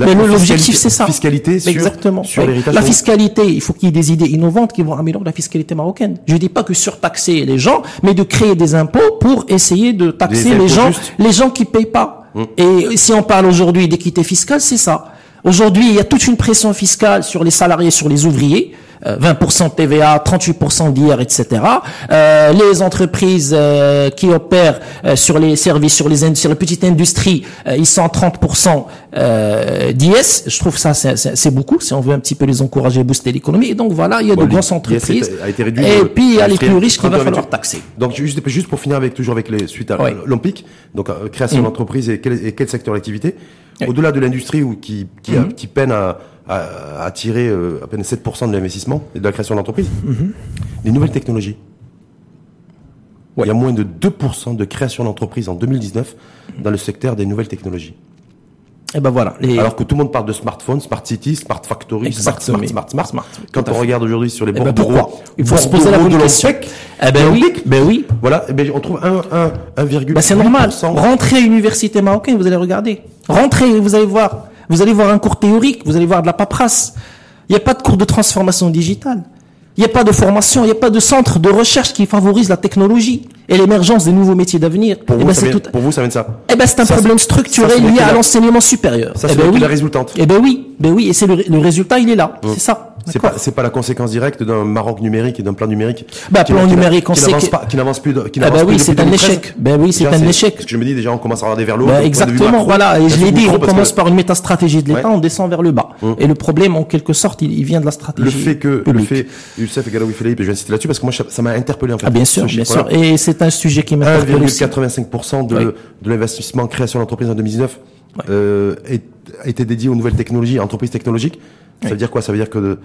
mais l'objectif, c'est ça. Fiscalité sur, Exactement. sur l'héritage. La fiscalité, il faut qu'il y ait des idées innovantes qui vont améliorer la fiscalité marocaine. Je dis pas que surtaxer les gens, mais de créer des impôts pour essayer de taxer les gens, les gens qui payent pas. Hum. Et si on parle aujourd'hui d'équité fiscale, c'est ça. Aujourd'hui, il y a toute une pression fiscale sur les salariés, sur les ouvriers. 20% de TVA, 38% d'IR, etc. Euh, les entreprises euh, qui opèrent euh, sur les services, sur les, sur les petites industries, euh, ils sont à 30% d'IS. Je trouve ça c'est beaucoup si on veut un petit peu les encourager, booster l'économie. Et donc voilà, il y a de grosses entreprises. A été réduit et puis il y a les plus riches qu'il va falloir taxer. Donc juste, juste pour finir avec toujours avec les suites à l'Olympique, donc création mm. d'entreprise et quel, et quel secteur d'activité? Au-delà de l'industrie qui, qui, mhm. qui, peine à, à, à tirer euh, à peine 7% de l'investissement et de la création d'entreprises, mhm. les nouvelles technologies. Il y a moins de 2% de création d'entreprises en 2019 dans le secteur des nouvelles technologies. Et eh ben voilà. Alors que tout le monde parle de smartphone, smart city, smart factory, smart, smart, smart, smart, smart. Quand on regarde aujourd'hui sur les eh ben pourquoi Il faut se poser la question. Eh ben oui, ben oui. Voilà, eh ben on trouve 1, 1, 1,8%. Ben c'est normal. Rentrez à l'université marocaine, vous allez regarder. Rentrez, vous allez voir. Vous allez voir un cours théorique, vous allez voir de la paperasse. Il n'y a pas de cours de transformation digitale. Il n'y a pas de formation, il n'y a pas de centre de recherche qui favorise la technologie. et l'émergence des nouveaux métiers d'avenir. Pour, eh vous, ben, tout- pour vous, ça vient de ça. eh ben, c'est un Ça, problème structurel lié la- à l'enseignement supérieur. Ça, eh c'est la oui. résultante. Eh ben oui, ben oui, et c'est le, le résultat, il est là. C'est ça. C'est pas, c'est pas la conséquence directe d'un Maroc numérique et d'un plan numérique. Bah, qui- plan qui numérique, on qui sait n'avance pas, qui n'avance plus, de- qui Ah n'avance bah plus oui, c'est un 2013. échec. Ben oui, c'est un échec. Parce que je me dis, déjà, on commence à regarder vers le haut. Vue exactement, macro. voilà. Et je l'ai dit, on commence que par une métastratégie de l'État, Ouais. on descend vers le bas. Et le problème, en quelque sorte, il, il vient de la stratégie. Le fait que, le publique. fait, Youssef et Galaoui et je vais insister là-dessus parce que moi, ça- m'a interpellé, en fait. Ah, bien sûr, bien sûr. Et c'est un sujet qui m'interpelle aussi. 1,85% de, de l'investissement en création d'entreprise en 2019 Ouais. euh, été dédié aux nouvelles technologies, entreprises technologiques. Ça veut dire quoi? Ça veut dire que de-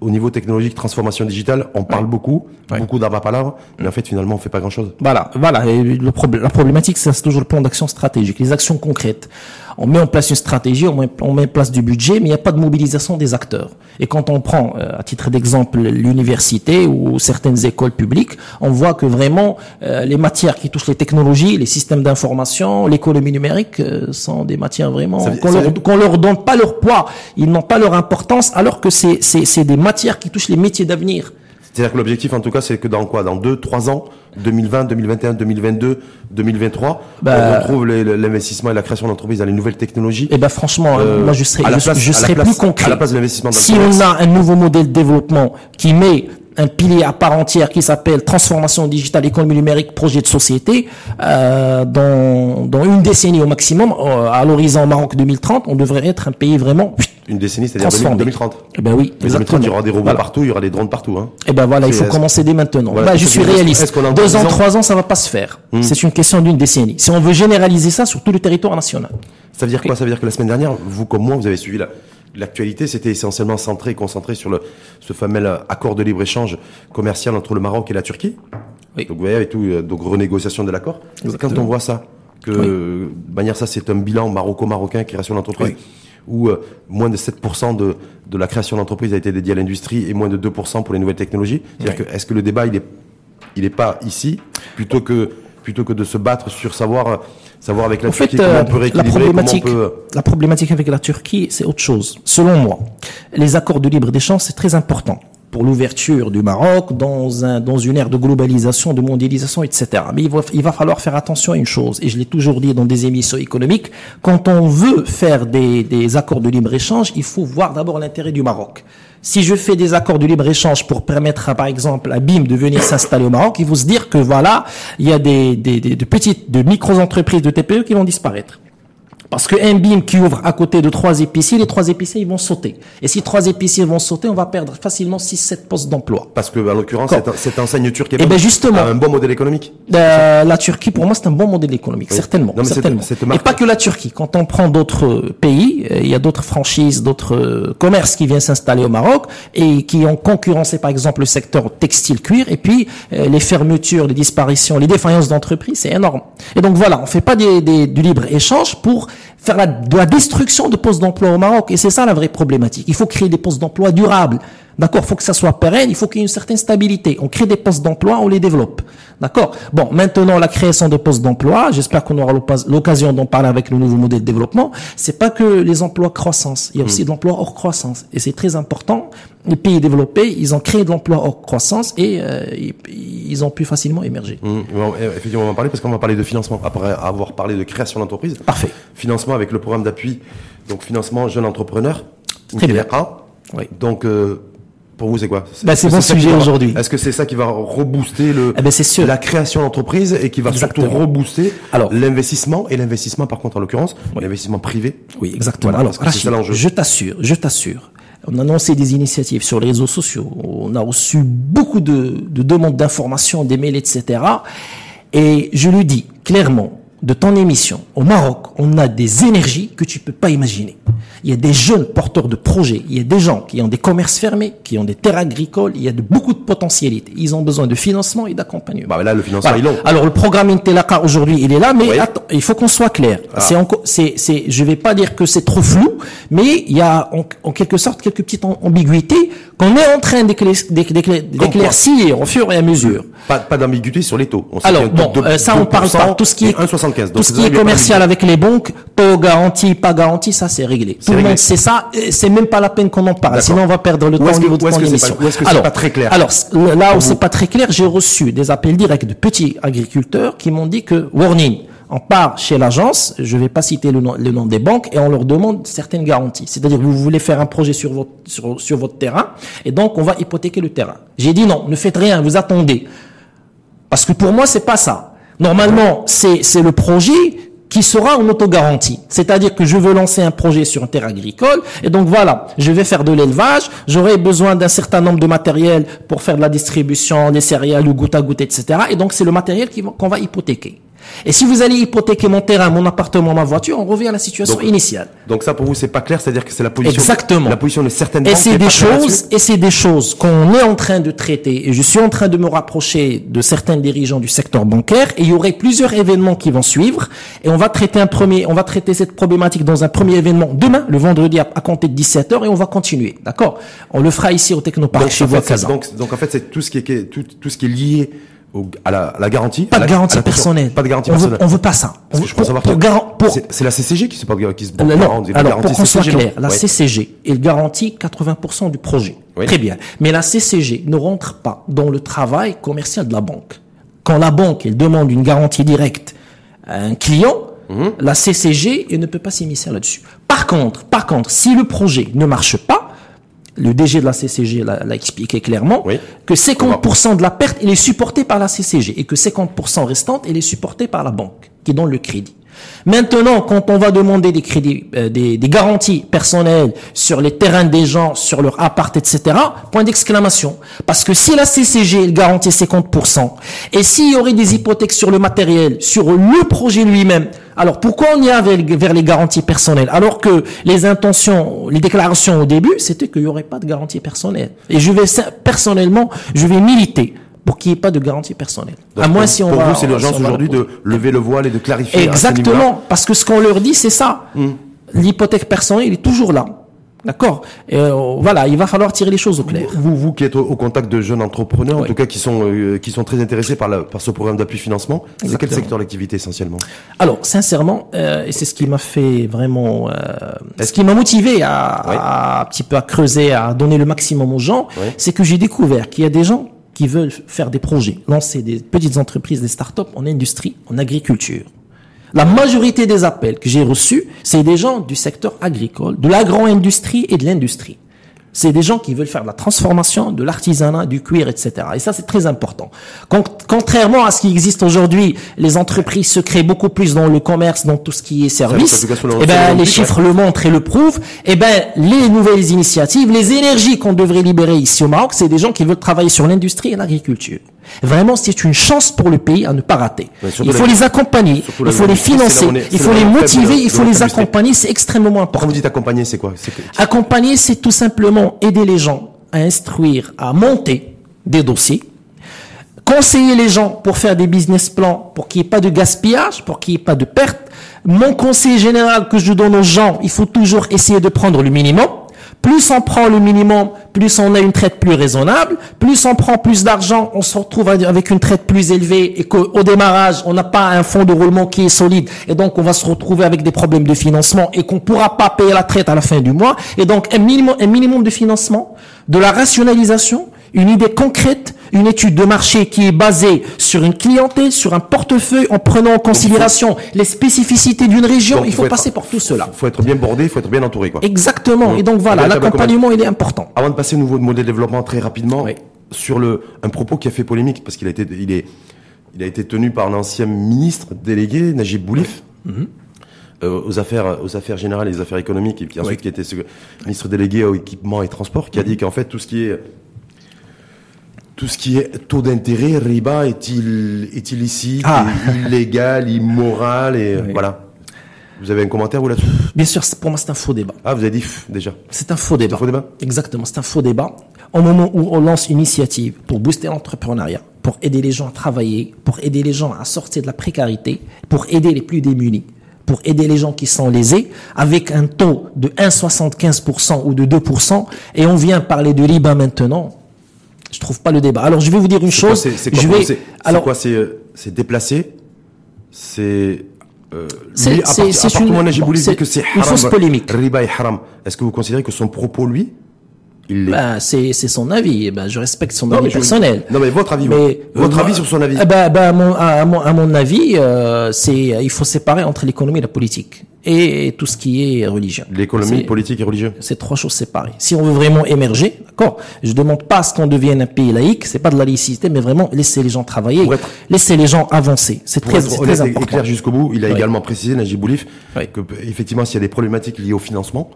au niveau technologique, transformation digitale, on parle beaucoup, Ouais. beaucoup d'armes à palabre, mais en fait, finalement, on fait pas grand-chose. Voilà, voilà. Et le problème, la problématique, c'est toujours le plan d'action stratégique, les actions concrètes. On met en place une stratégie, on met, on met en place du budget, mais il n'y a pas de mobilisation des acteurs. Et quand on prend, euh, à titre d'exemple, l'université ou certaines écoles publiques, on voit que vraiment euh, les matières qui touchent les technologies, les systèmes d'information, l'économie numérique euh, sont des matières vraiment qu'on leur, leur donne pas leur poids, ils n'ont pas leur importance, alors que c'est des matières qui touchent les métiers d'avenir. C'est-à-dire que l'objectif, en tout cas, c'est que dans quoi? Dans 2, 3 ans, 2020, 2021, 2022, 2023, Bah, on retrouve l'investissement et la création d'entreprises dans les nouvelles technologies. Eh ben franchement, Euh, moi je serais, à la je, place- je à la serais place- plus concret. à la place de l'investissement dans le si on a un nouveau modèle de développement qui met un pilier à part entière qui s'appelle transformation digitale, économie numérique, projet de société, euh, dans, dans une décennie au maximum, euh, à l'horizon Maroc 2030, on devrait être un pays vraiment Une décennie, c'est-à-dire transformé. 2030. Eh ben oui, Mais 2030, il y aura des robots Voilà. partout, il y aura des drones partout. Hein. Eh ben voilà, il faut commencer dès maintenant. Voilà, Bah, je suis réaliste. Deux ans, Hmm. trois ans, ça va pas se faire. C'est une question d'une décennie. Si on veut généraliser ça sur tout le territoire national. Ça veut dire quoi? Ça veut dire que la semaine dernière, vous comme moi, vous avez suivi la- l'actualité. C'était essentiellement centré et concentré sur le, ce fameux accord de libre-échange commercial entre le Maroc et la Turquie. Oui. Donc, vous voyez, avec tout, euh, donc renégociation de l'accord. Quand on voit ça, que de manière ça, c'est un bilan maroco-marocain, création d'entreprise, Oui. où euh, moins de 7% de, de la création d'entreprise a été dédiée à l'industrie et moins de 2% pour les nouvelles technologies. C'est-à-dire que, est-ce que le débat, il est, il est pas ici, plutôt que, plutôt que de se battre sur savoir, euh, savoir avec la En fait, comment euh, on peut la rééquilibrer, comment on problématique, peut, la problématique avec la Turquie, c'est autre chose. Selon moi, les accords de libre-échange, c'est très important pour l'ouverture du Maroc dans un dans une ère de globalisation, de mondialisation, etc. Mais il va, il va falloir faire attention à une chose, et je l'ai toujours dit dans des émissions économiques, quand on veut faire des, des accords de libre-échange, il faut voir d'abord l'intérêt du Maroc. Si je fais des accords de libre-échange pour permettre, à, par exemple, à BIM de venir s'installer au Maroc, il faut se dire que voilà, il y a des, des, des- de petites, de micro-entreprises, de TPE qui vont disparaître. Parce que un BIM qui ouvre à côté de trois épiciers, les trois épiciers, ils vont sauter. Et si trois épiciers vont sauter, on va perdre facilement 6-7 postes d'emploi. Parce que, en l'occurrence, cette, enseigne turque est Eh ben, justement. un bon modèle économique. Euh, la Turquie, pour moi, c'est un bon modèle économique, certainement. Non, certainement. Et pas que la Turquie. Quand on prend d'autres pays, euh, il y a d'autres franchises, d'autres euh, commerces qui viennent s'installer au Maroc et qui ont concurrencé, par exemple, le secteur textile-cuir. Et puis, euh, les fermetures, les disparitions, les défaillances d'entreprises, c'est énorme. Et donc voilà, on fait pas des, des- du libre-échange pour faire la, de la destruction de postes d'emploi au Maroc. Et c'est ça la vraie problématique. Il faut créer des postes d'emploi durables. D'accord Il faut que ça soit pérenne, il faut qu'il y ait une certaine stabilité. On crée des postes d'emploi, on les développe. D'accord? Bon, maintenant, la création de postes d'emploi, j'espère qu'on aura l'occasion d'en parler avec le nouveau modèle de développement, c'est pas que les emplois croissance, il y a aussi de l'emploi hors croissance. Et c'est très important. Les pays développés, ils ont créé de l'emploi hors croissance et euh, ils, ont pu facilement émerger. Mmh. Effectivement, on va en parler parce qu'on va parler de financement. Après avoir parlé de création d'entreprise. Parfait. Financement avec le programme d'appui, donc financement jeune entrepreneur. Très bien. Oui. Donc, euh, pour vous, c'est quoi Bah, c'est que mon sujet aujourd'hui. Est-ce que c'est ça qui va rebooster le, Eh ben, sûr. la création d'entreprise et qui va Exactement. surtout rebooster Alors. l'investissement et l'investissement, par contre, en l'occurrence, l'investissement privé Oui, exactement. Voilà, Alors, ça je t'assure, je t'assure. On a annoncé des initiatives sur les réseaux sociaux. On a reçu beaucoup de, de demandes d'informations, des mails, etc. Et je le dis clairement, de ton émission, au Maroc, on a des énergies que tu peux pas imaginer. Il y a des jeunes porteurs de projets, il y a des gens qui ont des commerces fermés, qui ont des terres agricoles, il y a de, beaucoup de potentialités. Ils ont besoin de financement et d'accompagnement. Bah, là, le financement Voilà. est long. Alors le programme Intelaka aujourd'hui, il est là, mais Oui. attends, il faut qu'on soit clair. Ah. C'est c'est, c'est, je vais pas dire que c'est trop flou, mais il y a en, en quelque sorte quelques petites am- ambiguïtés qu'on est en train d'éclair- d'éclair- d'éclaircir au fur et à mesure. Pas, pas d'ambiguïté sur les taux. On Alors bon, euh, ça on parle 2% pas. Tout ce qui est 1,75. 75. Tout ce qui est commercial avec les banques, taux garanti, pas garanti, ça c'est réglé. Tout le monde sait ça. C'est même pas la peine qu'on en parle. Sinon on va perdre le temps au niveau de ton émission. Est-ce que c'est pas très clair Alors là où c'est pas très clair, j'ai reçu des appels directs de petits agriculteurs qui m'ont dit que warning on part chez l'agence, je ne vais pas citer le nom, le nom, des banques, et on leur demande certaines garanties. C'est-à-dire vous voulez faire un projet sur votre, sur, sur votre terrain, et donc on va hypothéquer le terrain. J'ai dit non, ne faites rien, vous attendez. Parce que pour moi, c'est pas ça. Normalement, c'est le projet qui sera en autogarantie. C'est-à-dire que je veux lancer un projet sur un terrain agricole, et donc voilà, je vais faire de l'élevage, j'aurai besoin d'un certain nombre de matériel pour faire de la distribution des céréales ou goutte à goutte, etc. Et donc c'est le matériel qu'on va hypothéquer. Et si vous allez hypothéquer mon terrain, mon appartement, ma voiture, on revient à la situation initiale. Donc ça pour vous c'est pas clair, c'est-à-dire que c'est la position Exactement. la position de certaines Et c'est des choses et c'est des choses qu'on est en train de traiter et je suis en train de me rapprocher de certains dirigeants du secteur bancaire et il y aurait plusieurs événements qui vont suivre et on va traiter un premier on va traiter cette problématique dans un premier événement demain le vendredi à, compter de 17h et on va continuer. D'accord? On le fera ici au Technopark chez vous donc, donc en fait c'est tout ce qui est tout, tout ce qui est lié à la, garantie Pas de garantie personnelle. Pas de garantie on personnelle. Veut, on veut pas ça. je pour, savoir c'est la CCG qui se qui se non, alors pour qu'on soit clair, la CCG elle garantit 80% du projet. Très bien. Mais la CCG ne rentre pas dans le travail commercial de la banque. Quand la banque elle demande une garantie directe à un client, mhm. la CCG elle ne peut pas s'immiscer là-dessus. Par contre, par contre, si le projet ne marche pas, le DG de la CCG l'a expliqué clairement, que 50% de la perte, il est supporté par la CCG et que 50% restante, il est supporté par la banque qui donne le crédit. Maintenant, quand on va demander des crédits, euh, des, garanties personnelles sur les terrains des gens, sur leur appart, etc., point d'exclamation. Parce que si la CCG garantit 50%, et s'il y aurait des hypothèques sur le matériel, sur le projet lui-même, alors pourquoi on y a vers, les garanties personnelles Alors que les intentions, les déclarations au début, c'était qu'il n'y aurait pas de garantie personnelle. Et je vais personnellement, je vais militer pour qu'il n'y ait pas de garantie personnelle. à moins si on pour vous, c'est l'urgence aujourd'hui de lever le voile et de clarifier. Exactement, parce que ce qu'on leur dit, c'est ça. Hmm. L'hypothèque personnelle, il est toujours là. D'accord. Euh, Voilà, il va falloir tirer les choses au clair. Vous, vous qui êtes au, contact de jeunes entrepreneurs, en tout cas qui sont euh, qui sont très intéressés par, la, par ce programme d'appui financement, c'est quel secteur d'activité essentiellement? Alors, sincèrement, euh, et c'est ce qui m'a fait vraiment, ce qui m'a motivé à, à, un petit peu à creuser, à donner le maximum aux gens, c'est que j'ai découvert qu'il y a des gens qui veulent faire des projets, lancer des petites entreprises, des start-up en industrie, en agriculture. La majorité des appels que j'ai reçus, c'est des gens du secteur agricole, de l'agro-industrie et de l'industrie. C'est des gens qui veulent faire de la transformation, de l'artisanat, du cuir, etc. Et ça, c'est très important. Contrairement à ce qui existe aujourd'hui, les entreprises se créent beaucoup plus dans le commerce, dans tout ce qui est service. Eh ben, les chiffres le montrent et le prouvent. Eh ben, les nouvelles initiatives, les énergies qu'on devrait libérer ici au Maroc, c'est des gens qui veulent travailler sur l'industrie et l'agriculture. Vraiment, c'est une chance pour le pays à ne pas rater. il faut les accompagner, il faut les financer, il faut les motiver, il faut les accompagner. C'est extrêmement important. Quand vous dites accompagner, c'est quoi? Accompagner, c'est tout simplement aider les gens à instruire, à monter des dossiers, conseiller les gens pour faire des business plans, pour qu'il n'y ait pas de gaspillage, pour qu'il n'y ait pas de perte. Mon conseil général que je donne aux gens, il faut toujours essayer de prendre le minimum. Plus on prend le minimum, plus on a une traite plus raisonnable. Plus on prend plus d'argent, on se retrouve avec une traite plus élevée et qu'au démarrage, on n'a pas un fonds de roulement qui est solide. Et donc, on va se retrouver avec des problèmes de financement et qu'on pourra pas payer la traite à la fin du mois. Et donc, un minimum, un minimum de financement, de la rationalisation, une idée concrète, une étude de marché qui est basée sur une clientèle, sur un portefeuille, en prenant en considération les spécificités d'une région. il faut, passer pour tout cela. Il faut être bien bordé, il faut être bien entouré. Quoi. Exactement. Et donc voilà, l'accompagnement, il est important. Avant de passer au nouveau modèle de développement très rapidement, sur le, un propos qui a fait polémique, parce qu'il a été, il est, il a été tenu par l'ancien ministre délégué, Najib Boulif. Mhm. Euh, aux affaires aux affaires générales et aux affaires économiques et puis ensuite qui était ministre délégué au équipement et transport qui a dit qu'en fait tout ce qui est tout ce qui est taux d'intérêt, riba, est-il est illicite, ah. illégal, immoral et voilà. Vous avez un commentaire vous là-dessus? Bien sûr, pour moi c'est un faux débat. Ah, vous avez dit déjà. C'est un faux débat. Un faux débat? Exactement, c'est un faux débat. Au moment où on lance une initiative pour booster l'entrepreneuriat, pour aider les gens à travailler, pour aider les gens à sortir de la précarité, pour aider les plus démunis, pour aider les gens qui sont lésés, avec un taux de 1,75% ou de 2%, et on vient parler de riba maintenant, je trouve pas le débat. Alors je vais vous dire une chose. C'est quoi, je alors quoi C'est euh, c'est déplacé. C'est euh, C'est- une- bon, que c'est fausse polémique. riba est haram, est-ce que vous considérez que son propos, lui, il Ben, c'est c'est son avis. Ben, je respecte son Non, avis je- personnel. Non, mais votre avis, Mais votre euh, avis sur son avis. Ben, ben, à, mon, à, à mon, à mon avis, euh, c'est il faut séparer entre l'économie et la politique et tout ce qui est religion. L'économie, politique et religieux. C'est trois choses séparées. Si on veut vraiment émerger, d'accord, je demande pas à ce qu'on devienne un pays laïque, c'est pas de la laïcité, mais vraiment laisser les gens travailler, être- laisser les gens avancer. C'est très, être très et important. clair jusqu'au bout, il a Oui. également précisé, Najib Boulif, Oui. que effectivement, s'il y a des problématiques liées au financement,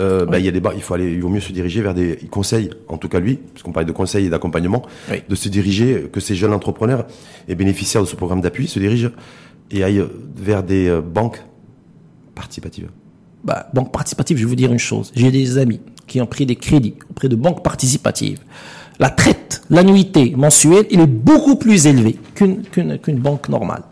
euh, bah, il y a des, ba- il faut aller, il vaut mieux se diriger vers des conseils, en tout cas lui, puisqu'on parlait de conseils et d'accompagnement, de se diriger, que ces jeunes entrepreneurs et bénéficiaires de ce programme d'appui se dirigent et aillent vers des euh, banques participatives. Bah, banque participative, je vais vous dire une chose. J'ai des amis qui ont pris des crédits auprès de banques participatives. La traite, l'annuité mensuelle, il est beaucoup plus élevé qu'une banque normale.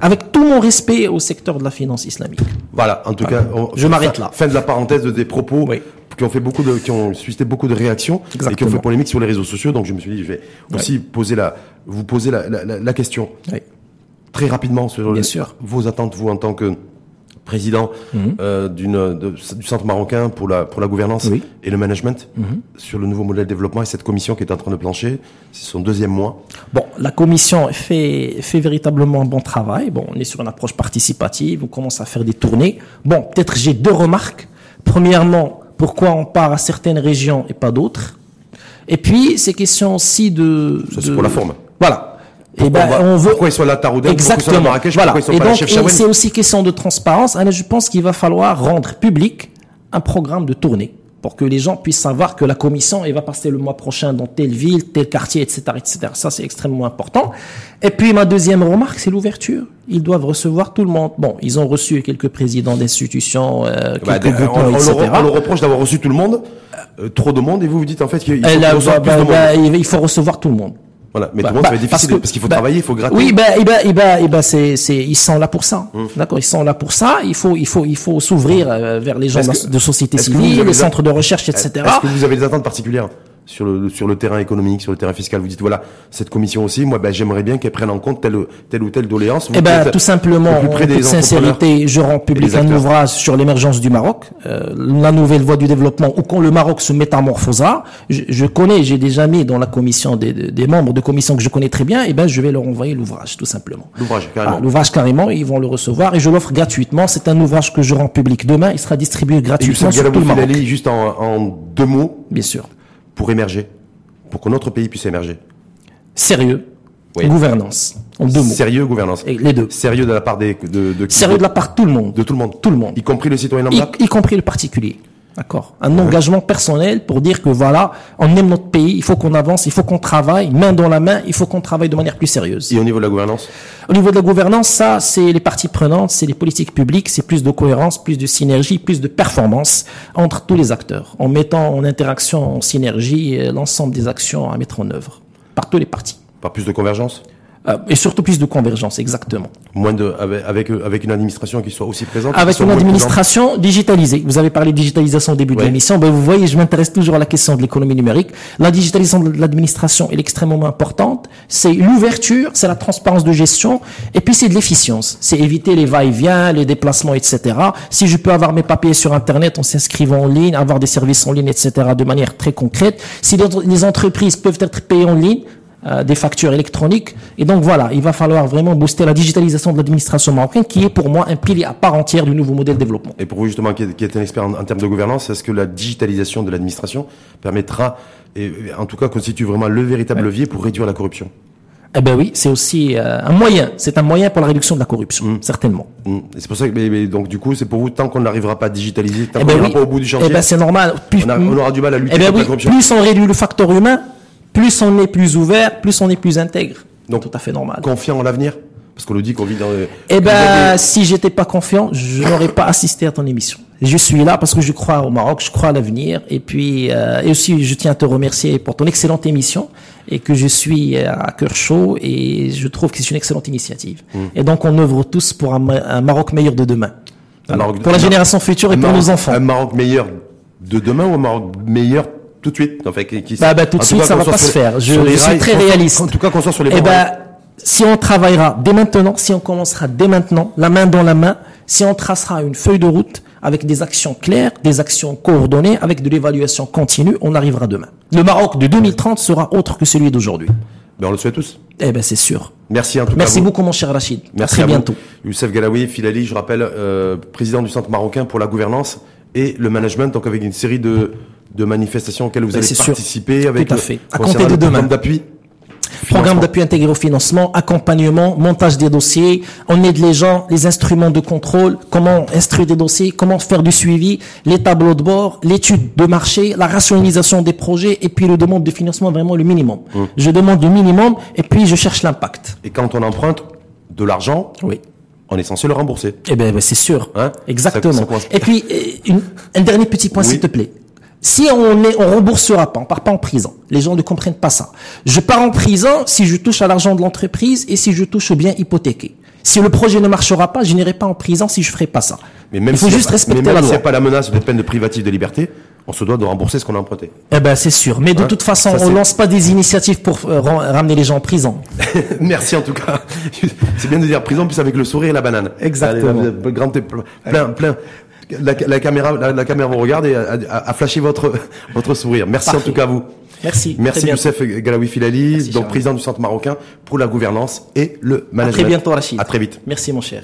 Avec tout mon respect au secteur de la finance islamique. Voilà, en tout cas, on- Je m'arrête là. Fin de la parenthèse de des propos Oui. qui ont fait beaucoup de, qui ont suscité beaucoup de réactions et qui ont fait polémique sur les réseaux sociaux. Donc je me suis dit, je vais aussi poser la, vous poser la, la, la- la question Oui. très rapidement sur Bien le- sûr. vos attentes, vous en tant que président Mhm. euh, d'une de- du centre marocain pour la pour la gouvernance Oui. Mhm. et le management sur le nouveau modèle de développement et cette commission qui est en train de plancher, c'est son deuxième mois. Bon, la commission fait, fait véritablement un bon travail. Bon, on est sur une approche participative, on commence à faire des tournées. Bon, peut-être j'ai deux remarques. Premièrement, pourquoi on part à certaines régions et pas d'autres? Et puis, c'est question aussi de... Ça, c'est de- pour la forme. Voilà. Et Pourquoi ben, on veut... pourquoi ils sont là à Taroudant, pourquoi ils sont là à Exactement. Marrakech, voilà. pourquoi ils sont et pas là à donc, Chefchaouen et c'est aussi question de transparence. Alors, je pense qu'il va falloir rendre public un programme de tournée pour que les gens puissent savoir que la commission elle va passer le mois prochain dans telle ville, tel quartier, etc., etc. Ça, c'est extrêmement important. Et puis, ma deuxième remarque, c'est l'ouverture. Ils doivent recevoir tout le monde. Bon, ils ont reçu quelques présidents d'institutions, euh, Bah, quelques on etc. leur, on leur reproche d'avoir reçu tout le monde, euh, trop de monde, et vous vous dites en fait qu'il faut bah, bah, faut recevoir tout le monde. Voilà, mais Bah, tout le monde, bah, ça va être parce difficile parce qu'il faut bah, travailler, il faut gratter. Oui, ben, eh ben, eh ben, c'est, c'est, ils sont là pour ça. Hum. D'accord, ils sont là pour ça. Il faut, il faut, il faut s'ouvrir euh, vers les gens de, que- de société civile, les centres de recherche, etc. Est-ce que vous avez des attentes particulières? Sur le, sur le terrain économique, sur le terrain fiscal Vous dites, voilà, cette commission aussi, moi, ben, j'aimerais bien qu'elle prenne en compte telle, telle ou telle doléance. Eh ben, tout simplement, plus près en des toute sincérité, je rends et public des un ouvrage sur l'émergence du Maroc, euh, la nouvelle voie du développement, ou quand le Maroc se métamorphosera. Je, je connais, j'ai déjà mis dans la commission des, des- des membres de commission que je connais très bien, et ben, je vais leur envoyer l'ouvrage, tout simplement. L'ouvrage, carrément. Ah, l'ouvrage carrément, ils vont le recevoir et je l'offre gratuitement. C'est un ouvrage que je rends public demain. Il sera distribué Et gratuitement Youssef sur tout le Maroc. Juste en, en deux mots, Bien sûr. Pour émerger, pour que notre pays puisse émerger. Sérieux. Oui. Gouvernance. En deux mots. Sérieux, gouvernance. Et les deux. Sérieux de la part des, de, de, Sérieux de la part de tout le monde. de tout le monde. Tout le monde. Y compris le citoyen Y, lambda. y compris le particulier. D'accord. Un engagement personnel pour dire que voilà, on aime notre pays, il faut qu'on avance, il faut qu'on travaille main dans la main, il faut qu'on travaille de manière plus sérieuse. Et au niveau de la gouvernance? Au niveau de la gouvernance, ça, c'est les parties prenantes, c'est les politiques publiques, c'est plus de cohérence, plus de synergie, plus de performance entre tous les acteurs, en mettant en interaction, en synergie, euh, l'ensemble des actions à mettre en œuvre par tous les partis. Par plus de convergence? Et surtout plus de convergence, exactement. Moins de, avec, avec, une administration qui soit aussi présente. Avec une présente. administration digitalisée. Vous avez parlé de digitalisation au début de l'émission. Ben, vous voyez, je m'intéresse toujours à la question de l'économie numérique. La digitalisation de l'administration est extrêmement importante. C'est l'ouverture, c'est la transparence de gestion, et puis c'est de l'efficience. C'est éviter les va-et-vient, les déplacements, etc. Si je peux avoir mes papiers sur Internet en s'inscrivant en ligne, avoir des services en ligne, etc. de manière très concrète. Si les entreprises peuvent être payées en ligne, euh, des factures électroniques. Et donc voilà, il va falloir vraiment booster la digitalisation de l'administration marocaine, qui est pour moi un pilier à part entière du nouveau modèle de développement. Et pour vous justement, qui êtes, un expert en, en termes de gouvernance, est-ce que la digitalisation de l'administration permettra, et en tout cas constitue vraiment le véritable levier pour réduire la corruption? Eh ben oui, c'est aussi euh, un moyen. C'est un moyen pour la réduction de la corruption, Mm. certainement. Et c'est pour ça que, mais, mais donc du coup, c'est pour vous, tant qu'on n'arrivera pas à digitaliser, tant Eh qu'on ben n'ira oui. pas au bout du chantier, Eh ben c'est normal. Plus, on, a- on aura du mal à lutter eh ben contre oui, la corruption. plus on réduit le facteur humain, plus on est plus ouvert, plus on est plus intègre. Donc, tout à fait normal. Confiant en l'avenir? Parce qu'on le dit qu'on vit dans... le- Eh ben, avez- si j'étais pas confiant, je n'aurais pas assisté à ton émission. Je suis là parce que je crois au Maroc, je crois à l'avenir, et puis euh, et aussi je tiens à te remercier pour ton excellente émission et que je suis euh, à cœur chaud et je trouve que c'est une excellente initiative. Mm. Et donc on œuvre tous pour un, Ma- un Maroc meilleur de demain, Maroc- pour la génération future et pour nos enfants. Un Maroc meilleur de demain ou un Maroc meilleur tout de suite Enfin, qui, qui- Bah, bah, tout de en suite, cas, ça va pas se faire. Je- suis rails, très réaliste. En tout cas, qu'on soit sur les Eh bons ben, rails. si on travaillera dès maintenant, si on commencera dès maintenant, la main dans la main, si on tracera une feuille de route avec des actions claires, des actions coordonnées, avec de l'évaluation continue, on arrivera demain. Le Maroc de 2030 sera autre que celui d'aujourd'hui. Ben, on le souhaite tous. Eh ben c'est sûr. Merci en tout Merci cas. à vous. beaucoup mon cher Rachid. Merci à très à vous. bientôt. Youssef Galaoui, Filali, je rappelle, euh, président du Centre marocain pour la gouvernance et le management, donc avec une série de, de manifestations auxquelles vous Ben, allez sûr. participer. Avec Tout à le- fait. À compter de demain. programme d'appui. Programme d'appui intégré au financement, accompagnement, montage des dossiers, on aide les gens, les instruments de contrôle, comment instruire des dossiers, comment faire du suivi, les tableaux de bord, l'étude de marché, la rationalisation des projets et puis le demande de financement vraiment le minimum. Hum. Je demande le minimum et puis je cherche l'impact. Et quand on emprunte de l'argent, Oui. on est censé le rembourser. Eh ben, ben, c'est sûr. Hein? Exactement. Ça- ça commence- Et puis, euh, une- un dernier petit point, Oui. s'il te plaît. Si on est, on remboursera pas, on part pas en prison. Les gens ne comprennent pas ça. Je pars en prison si je touche à l'argent de l'entreprise et si je touche au bien hypothéqué. Si le projet ne marchera pas, je n'irai pas en prison si je ferai pas ça. Mais même Il faut juste respecter mais même la loi. pas la menace de peine de privative de liberté, on se doit de rembourser ce qu'on a emprunté. Eh ben, c'est sûr. Mais de Hein toute façon, Ça, on lance pas des initiatives pour euh, ram- ramener les gens en prison. Merci en tout cas. C'est bien de dire prison, plus avec le sourire et la banane. Exactement. Allez, plein, plein. La, la caméra, la, la caméra vous regarde et a, a- a flashé votre, votre sourire. Merci en tout cas à vous. Merci. Merci. Youssef Galaoui Filali, donc président du Centre marocain pour la gouvernance et le À management. très bientôt, Rachid. À très vite. Merci, mon cher.